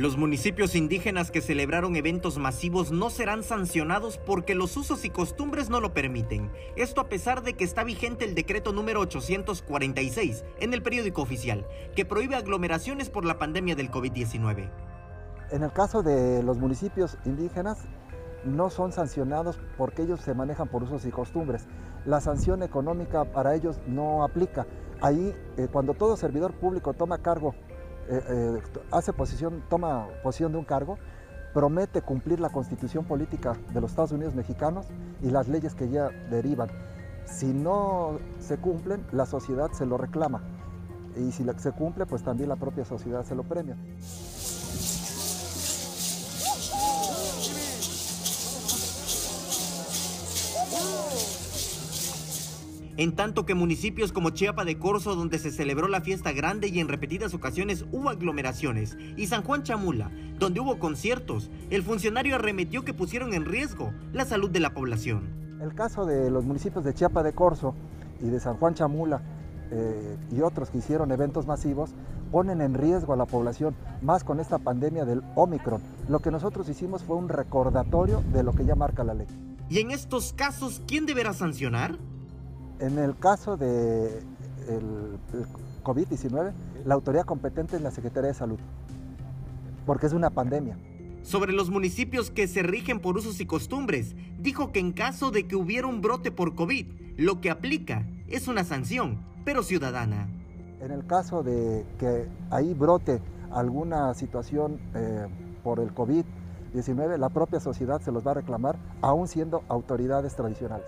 Los municipios indígenas que celebraron eventos masivos no serán sancionados porque los usos y costumbres no lo permiten. Esto a pesar de que está vigente el decreto número 846 en el periódico oficial, que prohíbe aglomeraciones por la pandemia del COVID-19. En el caso de los municipios indígenas, no son sancionados porque ellos se manejan por usos y costumbres. La sanción económica para ellos no aplica. Ahí, eh, cuando todo servidor público toma cargo eh, eh, hace posición, toma posición de un cargo, promete cumplir la constitución política de los Estados Unidos mexicanos y las leyes que ya derivan. Si no se cumplen, la sociedad se lo reclama. Y si se cumple, pues también la propia sociedad se lo premia. En tanto que municipios como Chiapa de Corzo, donde se celebró la fiesta grande y en repetidas ocasiones hubo aglomeraciones, y San Juan Chamula, donde hubo conciertos, el funcionario arremetió que pusieron en riesgo la salud de la población. El caso de los municipios de Chiapa de Corzo y de San Juan Chamula eh, y otros que hicieron eventos masivos ponen en riesgo a la población, más con esta pandemia del Omicron. Lo que nosotros hicimos fue un recordatorio de lo que ya marca la ley. ¿Y en estos casos quién deberá sancionar? En el caso de COVID-19, la autoridad competente es la Secretaría de Salud, porque es una pandemia. Sobre los municipios que se rigen por usos y costumbres, dijo que en caso de que hubiera un brote por COVID, lo que aplica es una sanción, pero ciudadana. En el caso de que ahí brote alguna situación eh, por el COVID-19, la propia sociedad se los va a reclamar, aún siendo autoridades tradicionales.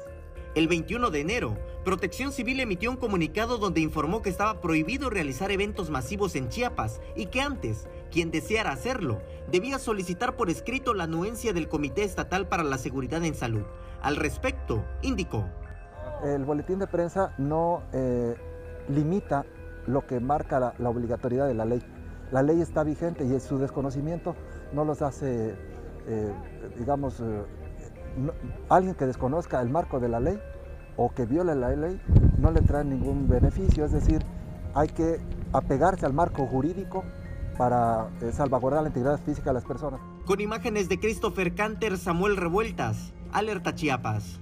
El 21 de enero, Protección Civil emitió un comunicado donde informó que estaba prohibido realizar eventos masivos en Chiapas y que antes, quien deseara hacerlo, debía solicitar por escrito la anuencia del Comité Estatal para la Seguridad en Salud. Al respecto, indicó. El boletín de prensa no eh, limita lo que marca la, obligatoriedad de la ley. La ley está vigente y su desconocimiento no los hace, eh, digamos, eh, alguien que desconozca el marco de la ley o que viole la ley no le trae ningún beneficio, es decir, hay que apegarse al marco jurídico para eh, salvaguardar la integridad física de las personas. Con imágenes de Christopher Canter, Samuel Revueltas, Alerta Chiapas.